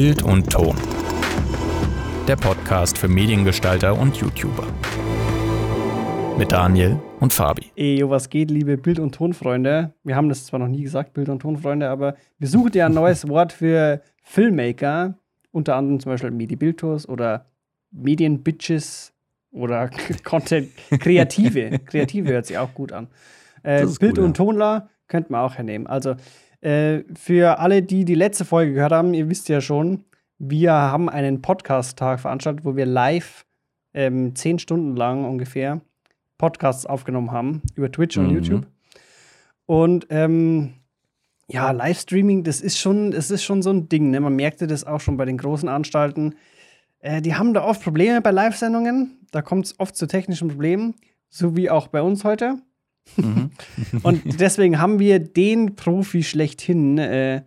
Bild und Ton. Der Podcast für Mediengestalter und YouTuber. Mit Daniel und Fabi. Ey, was geht, liebe Bild- und Tonfreunde? Wir haben das zwar noch nie gesagt, Bild- und Tonfreunde, aber wir suchen ja ein neues Wort für Filmmaker. Unter anderem zum Beispiel Medi-Bildtours oder Medienbitches oder Content Kreative. Kreative hört sich auch gut an. Äh, Bild- cool, und Tonler könnte man auch hernehmen. Also äh, für alle, die die letzte Folge gehört haben, ihr wisst ja schon, wir haben einen Podcast-Tag veranstaltet, wo wir live ähm, zehn Stunden lang ungefähr Podcasts aufgenommen haben über Twitch und Mhm. YouTube. Und ähm, ja, Livestreaming, das ist schon, das ist schon so ein Ding. Ne? Man merkte das auch schon bei den großen Anstalten. Äh, die haben da oft Probleme bei Live-Sendungen. Da kommt es oft zu technischen Problemen, so wie auch bei uns heute. Mhm. Und deswegen haben wir den Profi schlechthin, äh,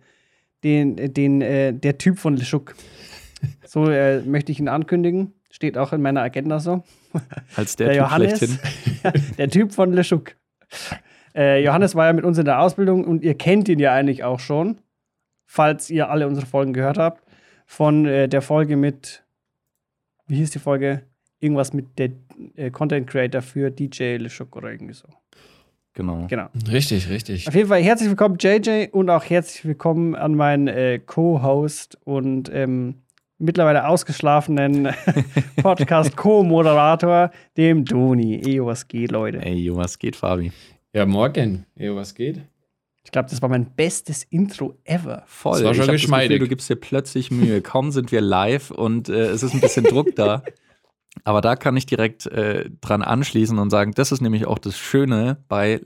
den, den, äh, der Typ von Leschuk. So äh, möchte ich ihn ankündigen. Steht auch in meiner Agenda so. Als der, Der Typ Johannes. schlechthin. der Typ von Leschuk. Äh, Johannes war ja mit uns in der Ausbildung und ihr kennt ihn ja eigentlich auch schon, falls ihr alle unsere Folgen gehört habt. Von äh, der Folge mit, wie hieß die Folge? Irgendwas mit der äh, Content Creator für DJ Leschuk oder irgendwie so. Genau. Genau. Richtig, richtig. Auf jeden Fall herzlich willkommen, JJ, und auch herzlich willkommen an meinen äh, Co-Host und ähm, mittlerweile ausgeschlafenen Podcast-Co-Moderator, dem Doni. Ejo, was geht, Leute? Ey, Jo, was geht, Fabi? Ja, morgen. Ja, was geht? Ich glaube, das war mein bestes Intro ever. Voll. Das war schon ich geschmeidig. Gefühl, du gibst dir plötzlich Mühe. Kaum sind wir live und äh, es ist ein bisschen Druck da. Aber da kann ich direkt äh, dran anschließen und sagen, das ist nämlich auch das Schöne bei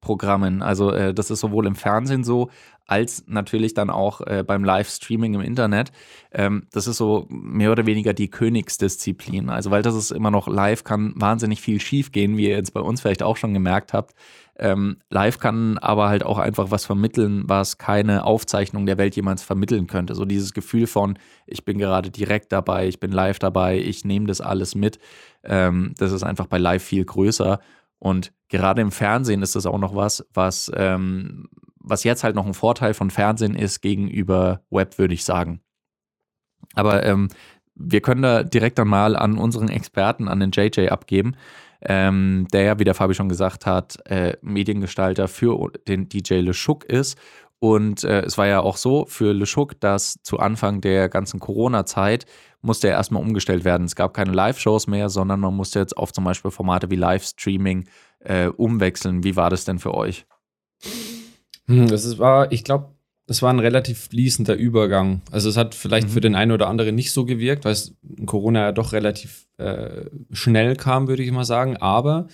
Live-Programmen. Also äh, das ist sowohl im Fernsehen so, als natürlich dann auch äh, beim Livestreaming im Internet. Ähm, das ist so mehr oder weniger die Königsdisziplin. Also weil das ist immer noch live, kann wahnsinnig viel schief gehen, wie ihr jetzt bei uns vielleicht auch schon gemerkt habt. Ähm, live kann aber halt auch einfach was vermitteln, was keine Aufzeichnung der Welt jemals vermitteln könnte. So dieses Gefühl von, ich bin gerade direkt dabei, ich bin live dabei, ich nehme das alles mit. Ähm, das ist einfach bei live viel größer. Und gerade im Fernsehen ist das auch noch was, was, ähm, was jetzt halt noch ein Vorteil von Fernsehen ist gegenüber Web, würde ich sagen. Aber ähm, wir können da direkt dann mal an unseren Experten, an den JJ abgeben ähm, der ja, wie der Fabi schon gesagt hat, äh, Mediengestalter für den DJ LeShook ist. Und äh, es war ja auch so für LeShook, dass zu Anfang der ganzen Corona-Zeit musste er erstmal umgestellt werden. Es gab keine Live-Shows mehr, sondern man musste jetzt auf zum Beispiel Formate wie Livestreaming äh, umwechseln. Wie war das denn für euch? Hm, das war, ich glaube, das war ein relativ fließender Übergang. Also es hat vielleicht Mhm. für den einen oder anderen nicht so gewirkt, weil es Corona ja doch relativ äh, schnell kam, würde ich mal sagen. Aber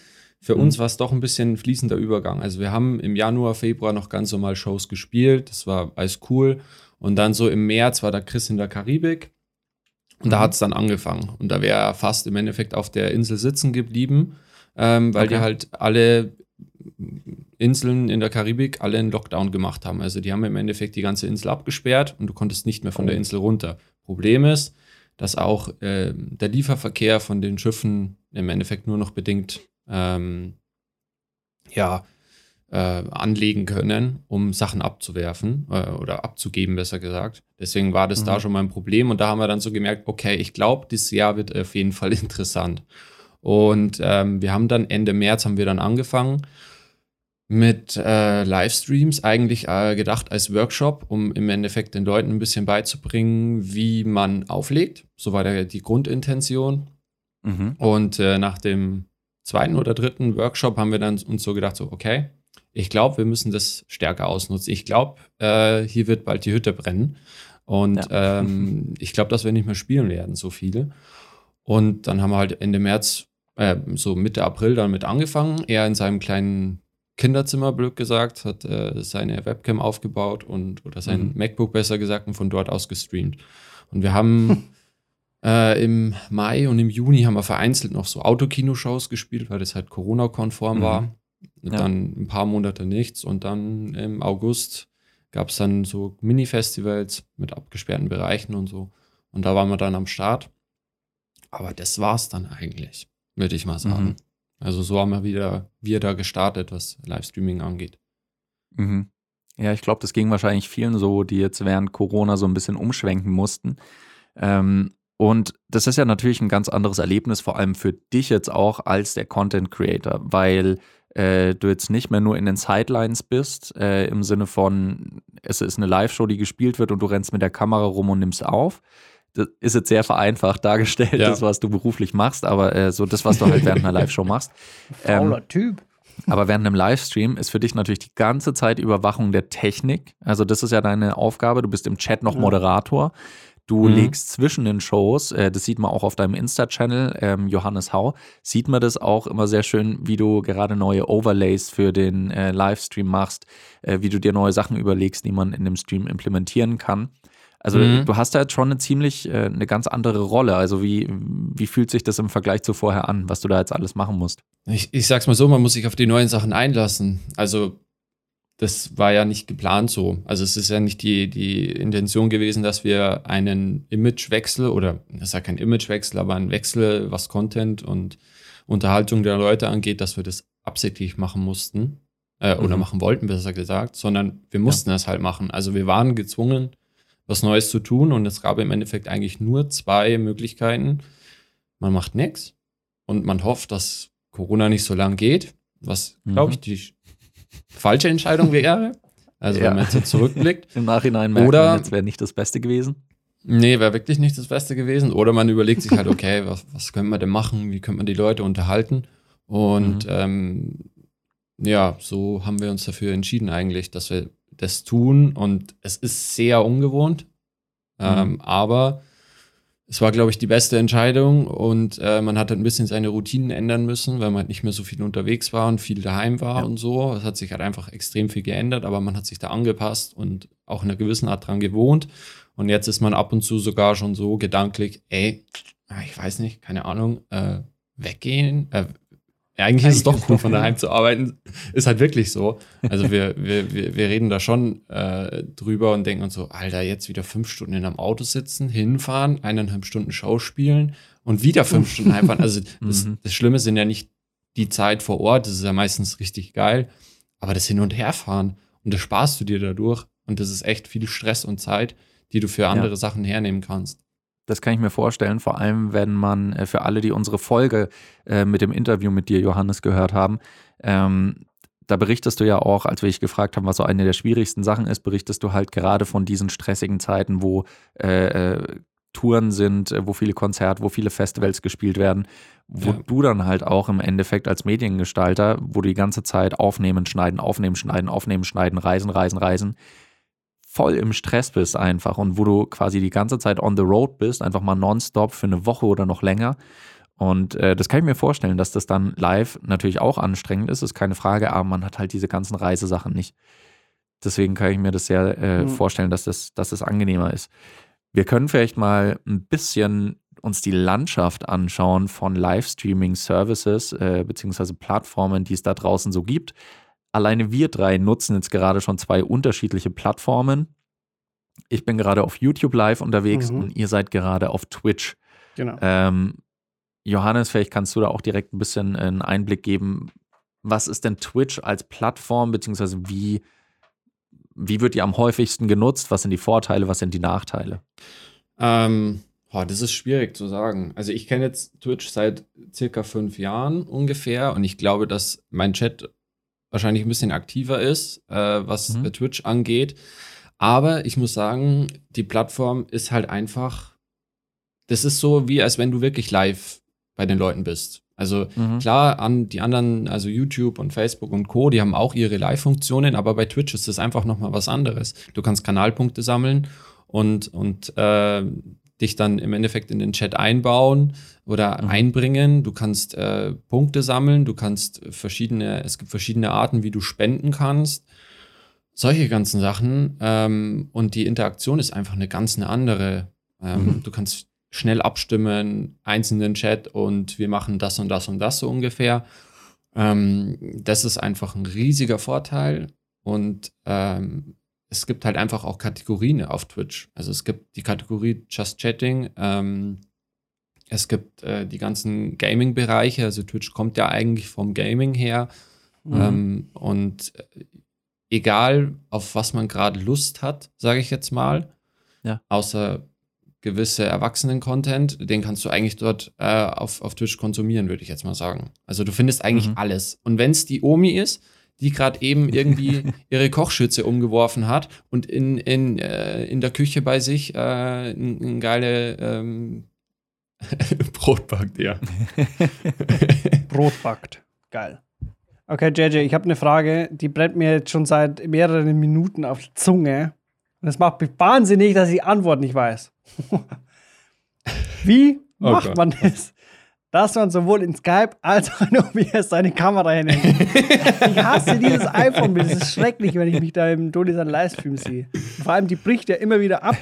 für Mhm. uns war es doch ein bisschen fließender Übergang. Also wir haben im Januar, Februar noch ganz normal Shows gespielt. Das war alles cool. Und dann so im März war da Chris in der Karibik. Und da Mhm. hat es dann angefangen. Und da wäre er fast im Endeffekt auf der Insel sitzen geblieben, ähm, weil die Okay. halt alle Inseln in der Karibik alle einen Lockdown gemacht haben. Also die haben im Endeffekt die ganze Insel abgesperrt und du konntest nicht mehr von der Oh. Insel runter. Problem ist, dass auch ähm, der Lieferverkehr von den Schiffen im Endeffekt nur noch bedingt ähm, ja, äh, anlegen können, um Sachen abzuwerfen äh, oder abzugeben, besser gesagt. Deswegen war das Mhm. da schon mal ein Problem und da haben wir dann so gemerkt, okay, ich glaube, dieses Jahr wird auf jeden Fall interessant. Und ähm, wir haben dann Ende März haben wir dann angefangen mit äh, Livestreams, eigentlich äh, gedacht als Workshop, um im Endeffekt den Leuten ein bisschen beizubringen, wie man auflegt. So war der, die Grundintention. Mhm. Und äh, nach dem zweiten oder dritten Workshop haben wir dann uns so gedacht, so, okay, ich glaube, wir müssen das stärker ausnutzen. Ich glaube, äh, hier wird bald die Hütte brennen. Und ähm, ich glaube, dass wir nicht mehr spielen werden, so viele. Und dann haben wir halt Ende März, äh, so Mitte April dann mit angefangen. Er in seinem kleinen Kinderzimmer, blöd gesagt, hat äh, seine Webcam aufgebaut und oder sein Mhm. MacBook besser gesagt und von dort aus gestreamt. Und wir haben äh, im Mai und im Juni haben wir vereinzelt noch so Autokino-Shows gespielt, weil das halt Corona-konform Mhm. war. Ja. Dann ein paar Monate nichts und dann im August gab es dann so Mini-Festivals mit abgesperrten Bereichen und so. Und da waren wir dann am Start. Aber das war's dann eigentlich, würde ich mal sagen. Mhm. Also so haben wir wieder wir da gestartet, was Livestreaming angeht. Mhm. Ja, ich glaube, das ging wahrscheinlich vielen so, die jetzt während Corona so ein bisschen umschwenken mussten. Ähm, und das ist ja natürlich ein ganz anderes Erlebnis, vor allem für dich jetzt auch als der Content Creator, weil äh, du jetzt nicht mehr nur in den Sidelines bist, äh, im Sinne von, es ist eine Live-Show, die gespielt wird und du rennst mit der Kamera rum und nimmst auf. Das ist jetzt sehr vereinfacht dargestellt, ja. das, was du beruflich machst, aber äh, so das, was du halt während einer Live-Show machst. Fauler ähm, Typ. Aber während einem Livestream ist für dich natürlich die ganze Zeit Überwachung der Technik. Also das ist ja deine Aufgabe. Du bist im Chat noch Moderator. Du mhm. legst zwischen den Shows, äh, das sieht man auch auf deinem Insta-Channel, ähm, Johannes Hau, sieht man das auch immer sehr schön, wie du gerade neue Overlays für den äh, Livestream machst, äh, wie du dir neue Sachen überlegst, die man in dem Stream implementieren kann. Also mhm. du hast da jetzt schon eine ziemlich, äh, eine ganz andere Rolle. Also wie, wie fühlt sich das im Vergleich zu vorher an, was du da jetzt alles machen musst? Ich, ich sag's mal so, man muss sich auf die neuen Sachen einlassen. Also das war ja nicht geplant so. Also es ist ja nicht die, die Intention gewesen, dass wir einen Imagewechsel oder das ist ja kein Imagewechsel, aber ein Wechsel, was Content und Unterhaltung der Leute angeht, dass wir das absichtlich machen mussten äh, mhm. oder machen wollten, besser gesagt, sondern wir mussten ja. es halt machen. Also wir waren gezwungen, was Neues zu tun und es gab im Endeffekt eigentlich nur zwei Möglichkeiten. Man macht nichts und man hofft, dass Corona nicht so lang geht, was, glaube ich, mhm. die falsche Entscheidung wäre. Also ja. wenn man jetzt so zurückblickt. Im Nachhinein merkt Oder, man, jetzt wäre nicht das Beste gewesen. Nee, wäre wirklich nicht das Beste gewesen. Oder man überlegt sich halt, okay, was, was können wir denn machen? Wie können wir die Leute unterhalten? Und mhm. ähm, ja, so haben wir uns dafür entschieden eigentlich, dass wir das tun. Und es ist sehr ungewohnt. Ähm, mhm. aber es war, glaube ich, die beste Entscheidung und äh, man hat halt ein bisschen seine Routinen ändern müssen, weil man halt nicht mehr so viel unterwegs war und viel daheim war ja. und so. Es hat sich halt einfach extrem viel geändert, aber man hat sich da angepasst und auch in einer gewissen Art dran gewohnt. Und jetzt ist man ab und zu sogar schon so gedanklich, ey, ich weiß nicht, keine Ahnung, äh, weggehen, äh, ja, eigentlich ist es doch cool, von daheim zu arbeiten. Ist halt wirklich so. Also wir, wir, wir, wir reden da schon äh, drüber und denken uns so, Alter, jetzt wieder fünf Stunden in einem Auto sitzen, hinfahren, eineinhalb Stunden Schauspielen und wieder fünf Stunden heimfahren. Also das, mhm. das Schlimme sind ja nicht die Zeit vor Ort, das ist ja meistens richtig geil, aber das Hin- und Herfahren und das sparst du dir dadurch und das ist echt viel Stress und Zeit, die du für andere ja. Sachen hernehmen kannst. Das kann ich mir vorstellen, vor allem wenn man äh, für alle, die unsere Folge äh, mit dem Interview mit dir, Johannes, gehört haben, ähm, da berichtest du ja auch, als wir dich gefragt haben, was so eine der schwierigsten Sachen ist, berichtest du halt gerade von diesen stressigen Zeiten, wo äh, äh Touren sind, wo viele Konzerte, wo viele Festivals gespielt werden, wo ja. du dann halt auch im Endeffekt als Mediengestalter, wo du die ganze Zeit aufnehmen, schneiden, aufnehmen, schneiden, aufnehmen, schneiden, reisen, reisen, reisen, voll im Stress bist einfach und wo du quasi die ganze Zeit on the road bist, einfach mal nonstop für eine Woche oder noch länger. Und äh, das kann ich mir vorstellen, dass das dann live natürlich auch anstrengend ist, ist keine Frage, aber man hat halt diese ganzen Reisesachen nicht. Deswegen kann ich mir das sehr äh, mhm. vorstellen, dass das, dass das angenehmer ist. Wir können vielleicht mal ein bisschen uns die Landschaft anschauen von Livestreaming-Services äh, beziehungsweise Plattformen, die es da draußen so gibt alleine wir drei nutzen jetzt gerade schon zwei unterschiedliche Plattformen. Ich bin gerade auf YouTube Live unterwegs mhm. und ihr seid gerade auf Twitch. Genau. Ähm, Johannes, vielleicht kannst du da auch direkt ein bisschen einen Einblick geben. Was ist denn Twitch als Plattform, beziehungsweise wie, wie wird die am häufigsten genutzt? Was sind die Vorteile, was sind die Nachteile? Ähm, oh, das ist schwierig zu sagen. Also ich kenne jetzt Twitch seit circa fünf Jahren ungefähr und ich glaube, dass mein Chat wahrscheinlich ein bisschen aktiver ist, äh, was mhm. Twitch angeht. Aber ich muss sagen, die Plattform ist halt einfach, das ist so wie, als wenn du wirklich live bei den Leuten bist. Also mhm. klar, an die anderen, also YouTube und Facebook und Co., die haben auch ihre Live-Funktionen, aber bei Twitch ist das einfach nochmal was anderes. Du kannst Kanalpunkte sammeln und, und äh, dich dann im Endeffekt in den Chat einbauen oder mhm. einbringen. Du kannst äh, Punkte sammeln, du kannst verschiedene, es gibt verschiedene Arten, wie du spenden kannst. Solche ganzen Sachen. Ähm, und die Interaktion ist einfach eine ganz eine andere. Ähm, mhm. Du kannst schnell abstimmen, eins in den Chat und wir machen das und das und das so ungefähr. Ähm, das ist einfach ein riesiger Vorteil. Und ähm, es gibt halt einfach auch Kategorien auf Twitch. Also es gibt die Kategorie Just Chatting, ähm, es gibt äh, die ganzen Gaming-Bereiche, also Twitch kommt ja eigentlich vom Gaming her. Mhm. Ähm, und äh, egal auf was man gerade Lust hat, sage ich jetzt mal. Ja. Außer gewisse Erwachsenen-Content, den kannst du eigentlich dort äh, auf, auf Twitch konsumieren, würde ich jetzt mal sagen. Also du findest eigentlich Mhm. alles. Und wenn es die Omi ist, die gerade eben irgendwie ihre Kochschütze umgeworfen hat und in, in, äh, in der Küche bei sich äh, ein, ein geile ähm, Brot backt, ja. Brot backt. Geil. Okay, JJ, ich habe eine Frage, die brennt mir jetzt schon seit mehreren Minuten auf die Zunge. Und es macht mich wahnsinnig, dass ich die Antwort nicht weiß. Wie Oh macht Gott. man das, dass man sowohl in Skype als auch in OBS seine Kamera hinnimmt? ich hasse dieses iPhone-Bild. Es ist schrecklich, wenn ich mich da im Toni seinen Livestream sehe. Und vor allem, die bricht ja immer wieder ab.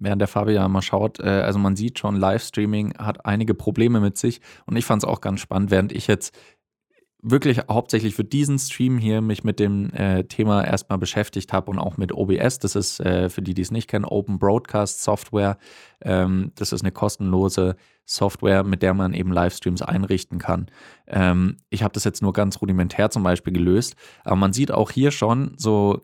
Während der Fabian mal schaut, äh, also man sieht schon, Livestreaming hat einige Probleme mit sich und ich fand es auch ganz spannend, während ich jetzt wirklich hauptsächlich für diesen Stream hier mich mit dem äh, Thema erstmal beschäftigt habe und auch mit OBS. Das ist äh, für die, die es nicht kennen, Open Broadcast Software. Ähm, das ist eine kostenlose Software, mit der man eben Livestreams einrichten kann. Ähm, ich habe das jetzt nur ganz rudimentär zum Beispiel gelöst, aber man sieht auch hier schon so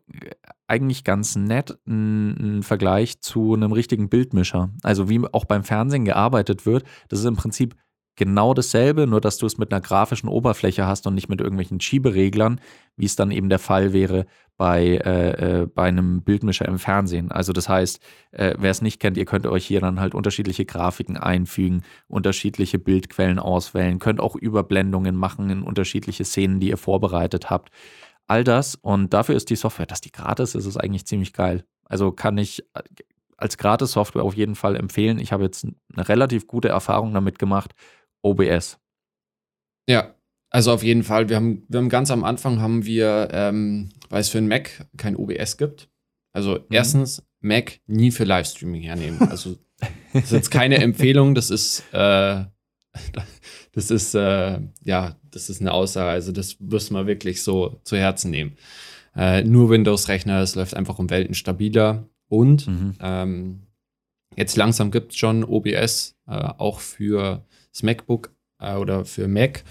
eigentlich ganz nett einen Vergleich zu einem richtigen Bildmischer. Also wie auch beim Fernsehen gearbeitet wird, das ist im Prinzip genau dasselbe, nur dass du es mit einer grafischen Oberfläche hast und nicht mit irgendwelchen Schiebereglern, wie es dann eben der Fall wäre bei, äh, äh, bei einem Bildmischer im Fernsehen. Also das heißt, äh, wer es nicht kennt, ihr könnt euch hier dann halt unterschiedliche Grafiken einfügen, unterschiedliche Bildquellen auswählen, könnt auch Überblendungen machen in unterschiedliche Szenen, die ihr vorbereitet habt. All das und dafür ist die Software, dass die gratis ist, ist eigentlich ziemlich geil. Also kann ich äh, als Gratis-Software auf jeden Fall empfehlen. Ich habe jetzt eine relativ gute Erfahrung damit gemacht. OBS. Ja, also auf jeden Fall. Wir haben, wir haben ganz am Anfang haben wir, ähm, weil es für einen Mac kein OBS gibt. Also erstens, Mac nie für Livestreaming hernehmen. Also das ist jetzt keine Empfehlung, das ist, äh, das ist, äh, ja, das ist eine Aussage. Also das müssen wir wirklich so zu Herzen nehmen. Äh, nur Windows-Rechner, es läuft einfach um Welten stabiler. Und Mhm. ähm, jetzt langsam gibt es schon OBS, äh, auch für das MacBook äh, oder für Mac.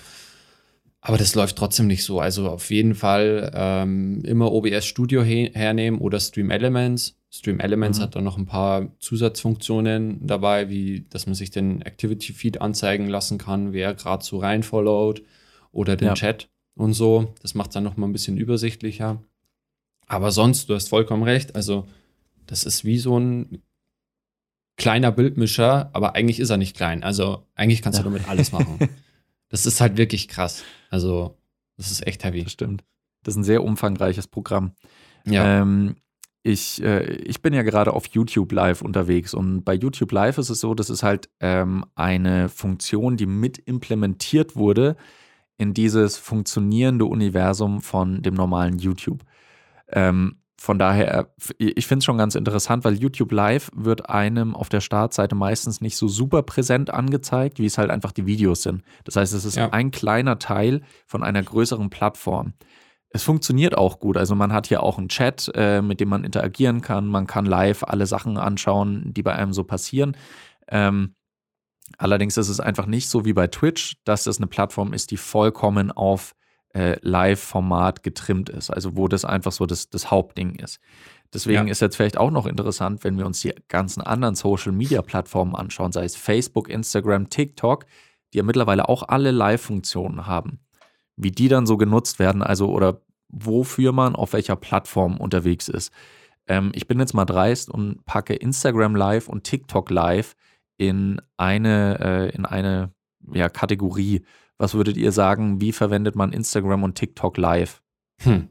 Aber das läuft trotzdem nicht so. Also auf jeden Fall ähm, immer OBS Studio he hernehmen oder Stream Elements. Stream Elements Mhm. hat dann noch ein paar Zusatzfunktionen dabei, wie dass man sich den Activity Feed anzeigen lassen kann, wer gerade so reinfollowt oder den Ja. Chat und so. Das macht dann noch mal ein bisschen übersichtlicher. Aber sonst, du hast vollkommen recht. Also das ist wie so ein kleiner Bildmischer, aber eigentlich ist er nicht klein. Also eigentlich kannst Ja. du damit alles machen. das ist halt wirklich krass. Also das ist echt heavy. Das stimmt. Das ist ein sehr umfangreiches Programm. Ja. Ähm, ich, äh, ich bin ja gerade auf YouTube Live unterwegs und bei YouTube Live ist es so, das ist halt ähm, eine Funktion, die mit implementiert wurde in dieses funktionierende Universum von dem normalen YouTube. Ähm, von daher, äh, ich finde es schon ganz interessant, weil YouTube Live wird einem auf der Startseite meistens nicht so super präsent angezeigt, wie es halt einfach die Videos sind. Das heißt, es ist Ja. ein kleiner Teil von einer größeren Plattform. Es funktioniert auch gut. Also man hat hier auch einen Chat, äh, mit dem man interagieren kann. Man kann live alle Sachen anschauen, die bei einem so passieren. Ähm, allerdings ist es einfach nicht so wie bei Twitch, dass es eine Plattform ist, die vollkommen auf äh, Live-Format getrimmt ist. Also wo das einfach so das, das Hauptding ist. Deswegen Ja. ist jetzt vielleicht auch noch interessant, wenn wir uns die ganzen anderen Social-Media-Plattformen anschauen, sei es Facebook, Instagram, TikTok, die ja mittlerweile auch alle Live-Funktionen haben. Wie die dann so genutzt werden, also oder wofür man auf welcher Plattform unterwegs ist. Ähm, ich bin jetzt mal dreist und packe Instagram Live und TikTok Live in eine, äh, in eine ja, Kategorie. Was würdet ihr sagen, wie verwendet man Instagram und TikTok Live? Hm.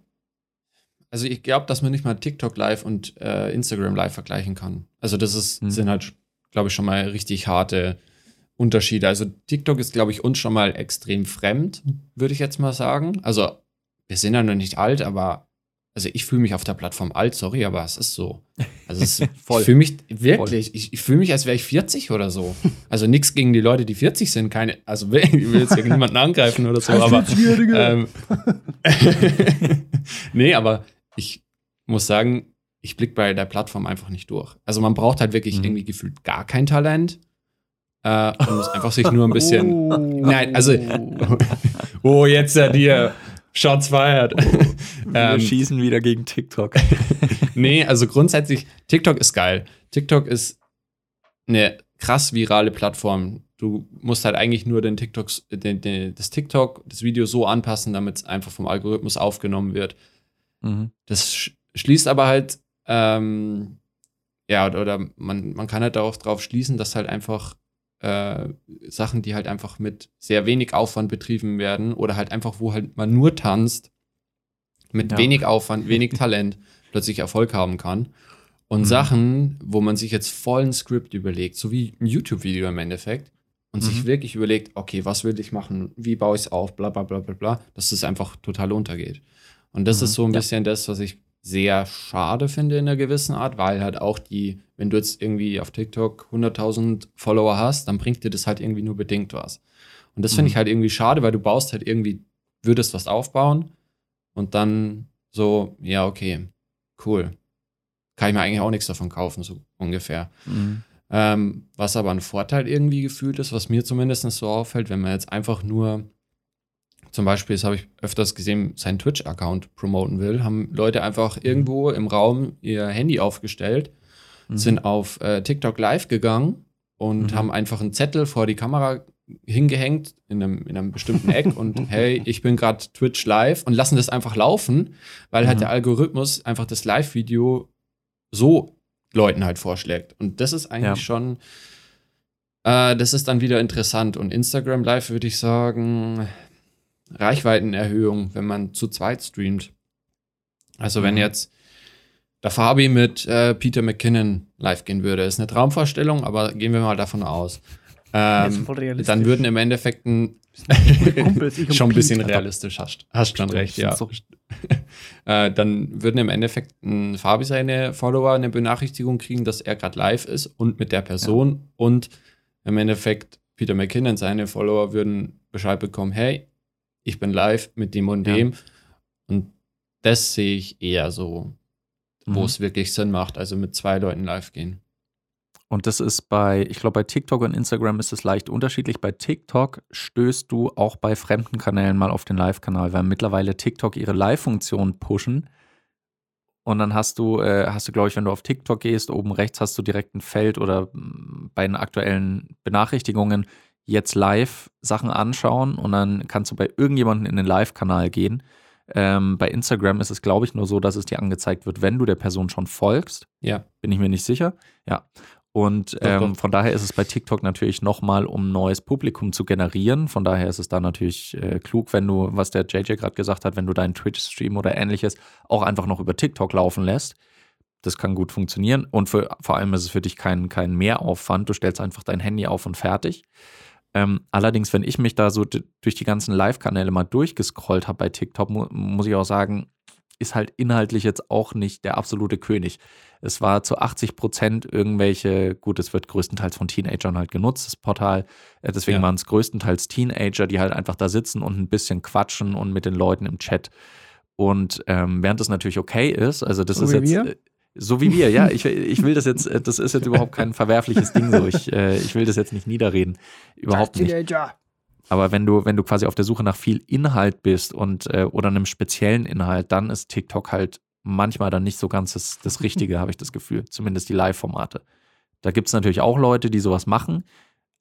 Also ich glaube, dass man nicht mal TikTok Live und äh, Instagram Live vergleichen kann. Also das ist, Hm. sind halt, glaube ich, schon mal richtig harte Unterschiede. Also TikTok ist, glaube ich, uns schon mal extrem fremd, würde ich jetzt mal sagen. Also wir sind ja noch nicht alt, aber also ich fühle mich auf der Plattform alt, sorry, aber es ist so. Also es ist, Voll. ich fühle mich wirklich, ich, ich fühle mich, als wäre ich 40 oder so. Also nichts gegen die Leute, die 40 sind, keine, also ich will jetzt hier niemanden angreifen oder so, aber ähm, nee, aber ich muss sagen, ich blicke bei der Plattform einfach nicht durch. Also man braucht halt wirklich Mhm. irgendwie gefühlt gar kein Talent. Äh, man muss einfach sich nur ein bisschen. Oh. Nein, also- Oh, jetzt ja dir. Shots fired. Wir Ähm, schießen wieder gegen TikTok. nee, also grundsätzlich, TikTok ist geil. TikTok ist eine krass virale Plattform. Du musst halt eigentlich nur den TikToks, den, den, das TikTok, das Video so anpassen, damit es einfach vom Algorithmus aufgenommen wird. Mhm. Das sch schließt aber halt, ähm, ja, oder, oder man, man kann halt darauf drauf schließen, dass halt einfach äh, Sachen, die halt einfach mit sehr wenig Aufwand betrieben werden oder halt einfach, wo halt man nur tanzt, mit Ja. wenig Aufwand, wenig Talent plötzlich Erfolg haben kann. Und Mhm. Sachen, wo man sich jetzt vollen Skript überlegt, so wie ein YouTube-Video im Endeffekt, und sich Mhm. wirklich überlegt, okay, was will ich machen, wie baue ich es auf, bla bla bla bla bla, dass es einfach total untergeht. Und das Mhm. ist so ein Ja. bisschen das, was ich sehr schade finde in einer gewissen Art, weil halt auch die, wenn du jetzt irgendwie auf TikTok 100.000 Follower hast, dann bringt dir das halt irgendwie nur bedingt was. Und das finde Mhm. ich halt irgendwie schade, weil du baust halt irgendwie, würdest was aufbauen und dann so, ja, okay, cool. Kann ich mir eigentlich auch nichts davon kaufen, so ungefähr. Mhm. Ähm, was aber ein Vorteil irgendwie gefühlt ist, was mir zumindest so auffällt, wenn man jetzt einfach nur, zum Beispiel, das habe ich öfters gesehen, seinen Twitch-Account promoten will, haben Leute einfach irgendwo im Raum ihr Handy aufgestellt, Mhm. sind auf äh, TikTok live gegangen und Mhm. haben einfach einen Zettel vor die Kamera hingehängt in einem, in einem bestimmten Eck und hey, ich bin gerade Twitch live und lassen das einfach laufen, weil halt Mhm. der Algorithmus einfach das Live-Video so Leuten halt vorschlägt. Und das ist eigentlich Ja. schon, äh, das ist dann wieder interessant. Und Instagram Live würde ich sagen, Reichweitenerhöhung, wenn man zu zweit streamt. Also wenn Mhm. jetzt der Fabi mit äh, Peter McKinnon live gehen würde, ist eine Traumvorstellung, aber gehen wir mal davon aus. Ja, Ähm, dann würden im Endeffekt ein Kumpels, schon ein bisschen realistisch, hast, hast schon recht, ja. So- Äh, dann würden im Endeffekt ein Fabi seine Follower eine Benachrichtigung kriegen, dass er gerade live ist und mit der Person und im Endeffekt Peter McKinnon, seine Follower würden Bescheid bekommen, hey, ich bin live mit dem und Ja. dem und das sehe ich eher so, wo Mhm. es wirklich Sinn macht, also mit zwei Leuten live gehen. Und das ist bei, ich glaube, bei TikTok und Instagram ist es leicht unterschiedlich. Bei TikTok stößt du auch bei fremden Kanälen mal auf den Live-Kanal, weil mittlerweile TikTok ihre Live-Funktion pushen. Und dann hast du, äh, hast du, glaube ich, wenn du auf TikTok gehst, oben rechts hast du direkt ein Feld oder mm, bei den aktuellen Benachrichtigungen jetzt live Sachen anschauen und dann kannst du bei irgendjemandem in den Live-Kanal gehen. Ähm, bei Instagram ist es, glaube ich, nur so, dass es dir angezeigt wird, wenn du der Person schon folgst. Ja. Bin ich mir nicht sicher. Ja. Und Doch, ähm, doch. von daher ist es bei TikTok natürlich nochmal, um neues Publikum zu generieren. Von daher ist es da natürlich äh, klug, wenn du, was der JJ gerade gesagt hat, wenn du deinen Twitch-Stream oder ähnliches auch einfach noch über TikTok laufen lässt. Das kann gut funktionieren. Und für, vor allem ist es für dich kein, kein Mehraufwand. Du stellst einfach dein Handy auf und fertig. Ähm, allerdings, wenn ich mich da so durch die ganzen Live-Kanäle mal durchgescrollt habe bei TikTok, mu muss ich auch sagen, ist halt inhaltlich jetzt auch nicht der absolute König. Es war zu 80 Prozent irgendwelche, gut, es wird größtenteils von Teenagern halt genutzt, das Portal. Äh, Deswegen Ja. waren es größtenteils Teenager, die halt einfach da sitzen und ein bisschen quatschen und mit den Leuten im Chat. Und ähm, während das natürlich okay ist, also das So ist jetzt. wir? So wie wir, ja. Ich, ich will das jetzt, äh, das ist jetzt überhaupt kein verwerfliches Ding so. Ich, äh, ich will das jetzt nicht niederreden. Überhaupt nicht. Aber wenn du, wenn du quasi auf der Suche nach viel Inhalt bist und äh, oder einem speziellen Inhalt, dann ist TikTok halt manchmal dann nicht so ganz das, das Richtige, habe ich das Gefühl. Zumindest die Live-Formate. Da gibt es natürlich auch Leute, die sowas machen,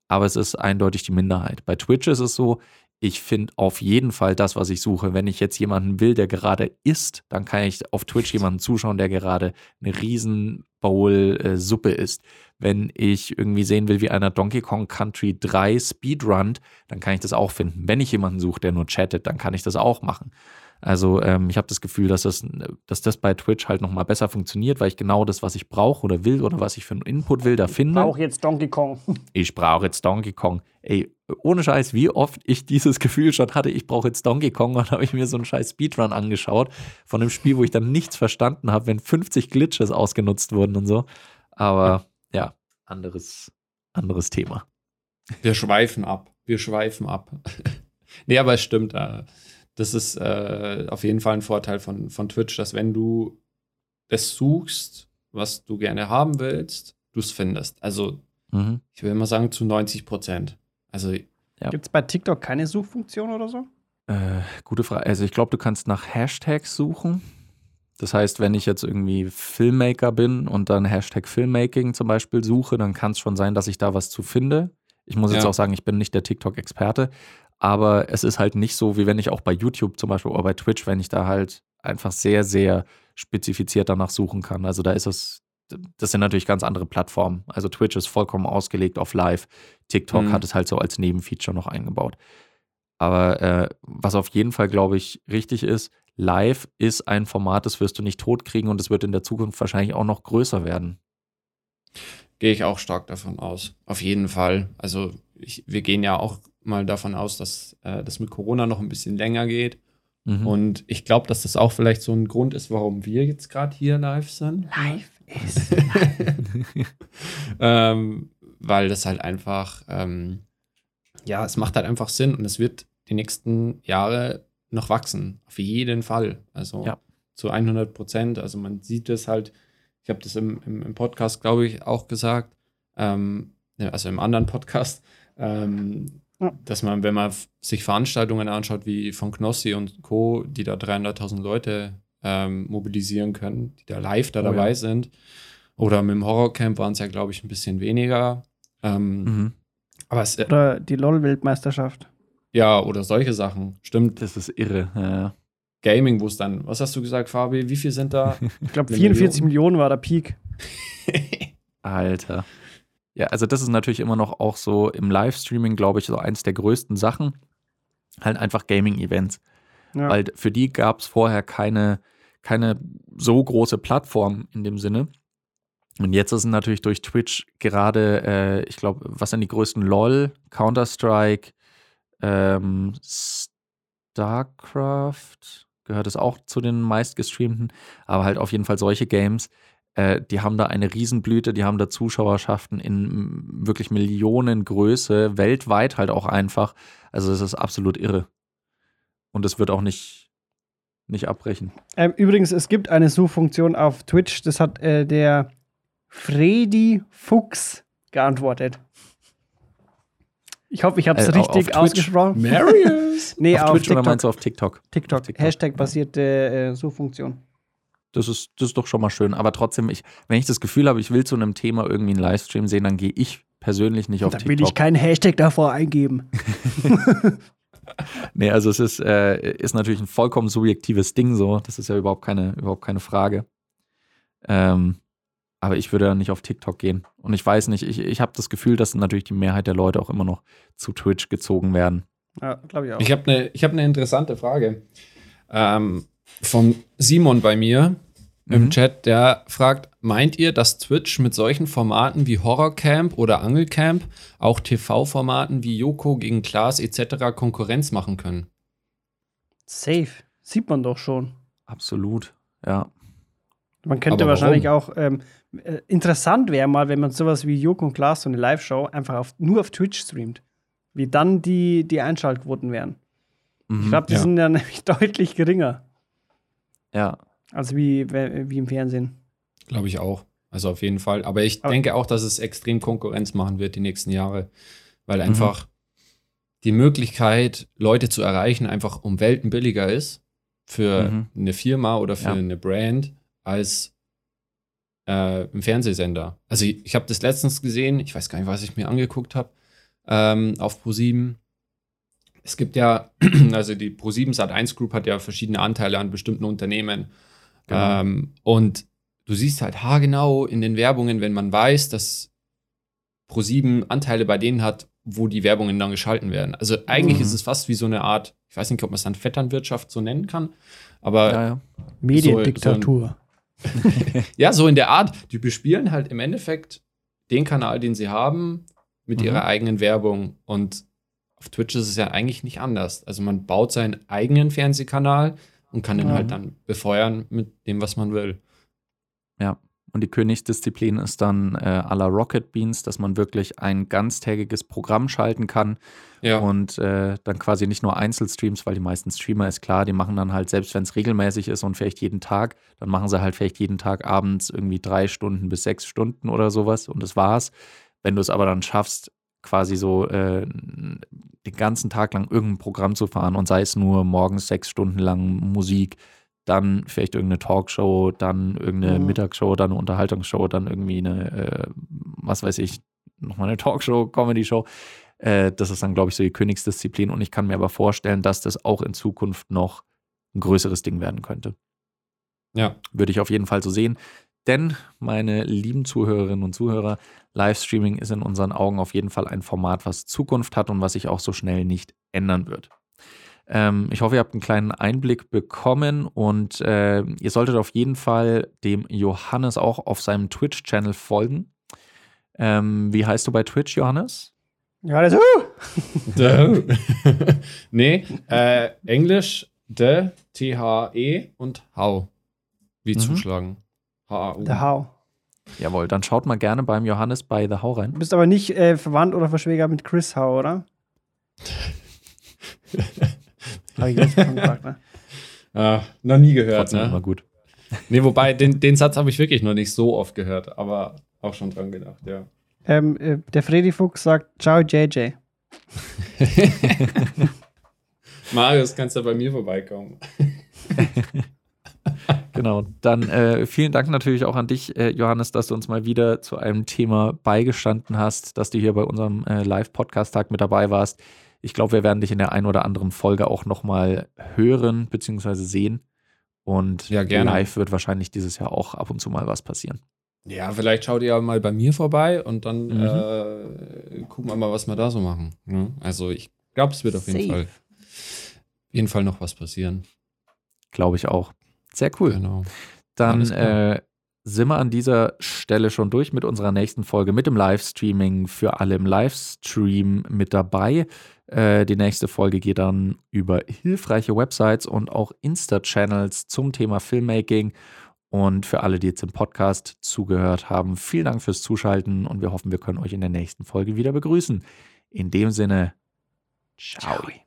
aber es ist eindeutig die Minderheit. Bei Twitch ist es so, ich finde auf jeden Fall das, was ich suche. Wenn ich jetzt jemanden will, der gerade isst, dann kann ich auf Twitch jemanden zuschauen, der gerade eine riesen Bowl äh, Suppe isst. Wenn ich irgendwie sehen will, wie einer Donkey Kong Country 3 Speedrunnt, dann kann ich das auch finden. Wenn ich jemanden suche, der nur chattet, dann kann ich das auch machen. Also ähm, ich habe das Gefühl, dass das, dass das bei Twitch halt nochmal besser funktioniert, weil ich genau das, was ich brauche oder will oder was ich für einen Input will, da finde. Auch jetzt Donkey Kong. Ich brauche jetzt Donkey Kong. Ey, ohne Scheiß, wie oft ich dieses Gefühl schon hatte, ich brauche jetzt Donkey Kong und habe ich mir so einen scheiß Speedrun angeschaut von einem Spiel, wo ich dann nichts verstanden habe, wenn 50 Glitches ausgenutzt wurden und so. Aber ja, anderes, anderes Thema. Wir schweifen ab. Wir schweifen ab. nee, aber es stimmt. Äh, das ist äh, auf jeden Fall ein Vorteil von, von Twitch, dass wenn du das suchst, was du gerne haben willst, du es findest. Also Mhm. ich will mal sagen zu 90 Prozent. Also Gibt es bei TikTok keine Suchfunktion oder so? Äh, gute Frage. Also ich glaube, du kannst nach Hashtags suchen. Das heißt, wenn ich jetzt irgendwie Filmmaker bin und dann Hashtag Filmmaking zum Beispiel suche, dann kann es schon sein, dass ich da was zu finde. Ich muss jetzt Ja. auch sagen, ich bin nicht der TikTok-Experte, aber es ist halt nicht so, wie wenn ich auch bei YouTube zum Beispiel oder bei Twitch, wenn ich da halt einfach sehr, sehr spezifiziert danach suchen kann. Also da ist es, das sind natürlich ganz andere Plattformen. Also Twitch ist vollkommen ausgelegt auf Live. TikTok Mhm. hat es halt so als Nebenfeature noch eingebaut. Aber äh, was auf jeden Fall, glaube ich, richtig ist, live ist ein Format, das wirst du nicht totkriegen und es wird in der Zukunft wahrscheinlich auch noch größer werden. Gehe ich auch stark davon aus. Auf jeden Fall. Also ich, wir gehen ja auch mal davon aus, dass äh, das mit Corona noch ein bisschen länger geht. Mhm. Und ich glaube, dass das auch vielleicht so ein Grund ist, warum wir jetzt gerade hier live sind. Live ist. ähm, weil das halt einfach, ähm, ja, es macht halt einfach Sinn und es wird die nächsten Jahre noch wachsen. Auf jeden Fall. Also Ja. zu 100 Prozent. Also man sieht es halt, ich habe das im, im, im Podcast, glaube ich, auch gesagt, ähm, also im anderen Podcast, ähm, Ja. dass man, wenn man sich Veranstaltungen anschaut wie von Knossi und Co., die da 300.000 Leute ähm, mobilisieren können, die da live da Oh dabei ja. sind, oder mit dem Horrorcamp waren es ja, glaube ich, ein bisschen weniger. Ähm, Mhm. Aber es, äh, Oder die LOL-Weltmeisterschaft. ja, oder solche Sachen. Stimmt. Das ist irre. Ja, ja. Gaming, wo es dann, was hast du gesagt, Fabi? Wie viel sind da? Ich glaube, Eine 44 Million. Millionen war der Peak. Alter. Ja, also das ist natürlich immer noch auch so im Livestreaming, glaube ich, so eins der größten Sachen. Halt einfach Gaming-Events. Ja. Weil für die gab es vorher keine, keine so große Plattform in dem Sinne. Und jetzt ist natürlich durch Twitch gerade, äh, ich glaube, was sind die größten LOL, Counter-Strike, ähm, StarCraft, gehört es auch zu den meistgestreamten, aber halt auf jeden Fall solche Games, äh, die haben da eine Riesenblüte, die haben da Zuschauerschaften in wirklich Millionengröße, weltweit halt auch einfach. Also das ist absolut irre. Und es wird auch nicht, nicht abbrechen. Ähm, übrigens, es gibt eine Suchfunktion auf Twitch, das hat äh, der Freddy Fuchs geantwortet. Ich hoffe, ich habe es Äh, richtig ausgesprochen. Marius! Nee, auf, auf, Twitch oder TikTok. meinst du auf TikTok? TikTok. Auf TikTok. Hashtag-basierte äh, Suchfunktion. Das ist, das ist doch schon mal schön. Aber trotzdem, ich, wenn ich das Gefühl habe, ich will zu einem Thema irgendwie einen Livestream sehen, dann gehe ich persönlich nicht auf Da TikTok. will ich keinen Hashtag davor eingeben. Nee, also es ist, äh, ist natürlich ein vollkommen subjektives Ding so. Das ist ja überhaupt keine, überhaupt keine Frage. Ähm, aber ich würde ja nicht auf TikTok gehen. Und ich weiß nicht, ich, ich habe das Gefühl, dass natürlich die Mehrheit der Leute auch immer noch zu Twitch gezogen werden. Ja, glaube ich auch. Ich habe eine hab ne interessante Frage. Ähm, von Simon bei mir im Mhm. Chat, der fragt, meint ihr, dass Twitch mit solchen Formaten wie Horrorcamp oder Angelcamp auch TV-Formaten wie Joko gegen Klaas etc. Konkurrenz machen können? Safe. Sieht man doch schon. Absolut, ja. Man könnte Aber wahrscheinlich auch ähm, äh, interessant wäre mal, wenn man sowas wie Joko und Klaas, so eine Live-Show, einfach auf, nur auf Twitch streamt. Wie dann die, die Einschaltquoten wären. Ich Mhm. glaube, die ja. sind ja nämlich deutlich geringer ja. Als wie, wie im Fernsehen. Glaube ich auch. Also auf jeden Fall. Aber ich Aber- denke auch, dass es extrem Konkurrenz machen wird die nächsten Jahre. Weil einfach die Möglichkeit, Leute zu erreichen, einfach um Welten billiger ist für Mhm. eine Firma oder für Ja. eine Brand als äh, ein Fernsehsender. Also ich, ich habe das letztens gesehen, ich weiß gar nicht, was ich mir angeguckt habe, ähm, auf Pro7. Es gibt ja, also die Pro7 Sat1 Group hat ja verschiedene Anteile an bestimmten Unternehmen. Genau. Ähm, und du siehst halt haargenau in den Werbungen, wenn man weiß, dass Pro7 Anteile bei denen hat, wo die Werbungen dann geschalten werden. Also eigentlich Mhm. ist es fast wie so eine Art, ich weiß nicht, ob man es dann Vetternwirtschaft so nennen kann, aber ja, ja. Mediendiktatur. ja, so in der Art. Die bespielen halt im Endeffekt den Kanal, den sie haben, mit Mhm. ihrer eigenen Werbung. Und auf Twitch ist es ja eigentlich nicht anders. Also man baut seinen eigenen Fernsehkanal und kann den Mhm. halt dann befeuern mit dem, was man will. Ja. Und die Königsdisziplin ist dann äh, à la Rocket Beans, dass man wirklich ein ganztägiges Programm schalten kann Ja. und äh, dann quasi nicht nur Einzelstreams, weil die meisten Streamer ist klar, die machen dann halt, selbst wenn es regelmäßig ist und vielleicht jeden Tag, dann machen sie halt vielleicht jeden Tag abends irgendwie drei Stunden bis sechs Stunden oder sowas und das war's. Wenn du es aber dann schaffst, quasi so äh, den ganzen Tag lang irgendein Programm zu fahren und sei es nur morgens sechs Stunden lang Musik, dann vielleicht irgendeine Talkshow, dann irgendeine mhm. Mittagsshow, dann eine Unterhaltungsshow, dann irgendwie eine, äh, was weiß ich, nochmal eine Talkshow, Comedy-Show. Äh, das ist dann, glaube ich, so die Königsdisziplin. Und ich kann mir aber vorstellen, dass das auch in Zukunft noch ein größeres Ding werden könnte. Ja. Würde ich auf jeden Fall so sehen. Denn, meine lieben Zuhörerinnen und Zuhörer, Livestreaming ist in unseren Augen auf jeden Fall ein Format, was Zukunft hat und was sich auch so schnell nicht ändern wird. Ähm, ich hoffe, ihr habt einen kleinen Einblick bekommen und äh, ihr solltet auf jeden Fall dem Johannes auch auf seinem Twitch-Channel folgen. Ähm, wie heißt du bei Twitch, Johannes? Johannes, uh! nee, äh, Englisch, de, T-H-E und How. Wie mhm. zuschlagen. H-A-U. The How. Jawohl, dann schaut mal gerne beim Johannes bei The How rein. Du bist aber nicht äh, verwandt oder verschwägert mit Chris How, oder? Habe ich jetzt gefragt, ne? Ah, noch nie gehört, Trotzdem ne? Immer gut. Nee, wobei, den, den Satz habe ich wirklich noch nicht so oft gehört, aber auch schon dran gedacht, ja. Ähm, äh, der Freddy Fuchs sagt, ciao JJ. Marius, kannst du bei mir vorbeikommen. Genau, dann äh, vielen Dank natürlich auch an dich, äh, Johannes, dass du uns mal wieder zu einem Thema beigestanden hast, dass du hier bei unserem äh, Live-Podcast-Tag mit dabei warst. Ich glaube, wir werden dich in der einen oder anderen Folge auch nochmal hören bzw. sehen. Und ja, gerne. live wird wahrscheinlich dieses Jahr auch ab und zu mal was passieren. Ja, vielleicht schaut ihr ja mal bei mir vorbei und dann mhm. äh, gucken wir mal, was wir da so machen. Ja? Ne? Also ich glaube, es wird auf jeden Fall, jeden Fall noch was passieren. Glaube ich auch. Sehr cool. Genau. Dann äh, sind wir an dieser Stelle schon durch mit unserer nächsten Folge mit dem Livestreaming für alle im Livestream mit dabei. Äh, die nächste Folge geht dann über hilfreiche Websites und auch Insta-Channels zum Thema Filmmaking. Und für alle, die jetzt im Podcast zugehört haben, vielen Dank fürs Zuschalten und wir hoffen, wir können euch in der nächsten Folge wieder begrüßen. In dem Sinne, ciao. ciao.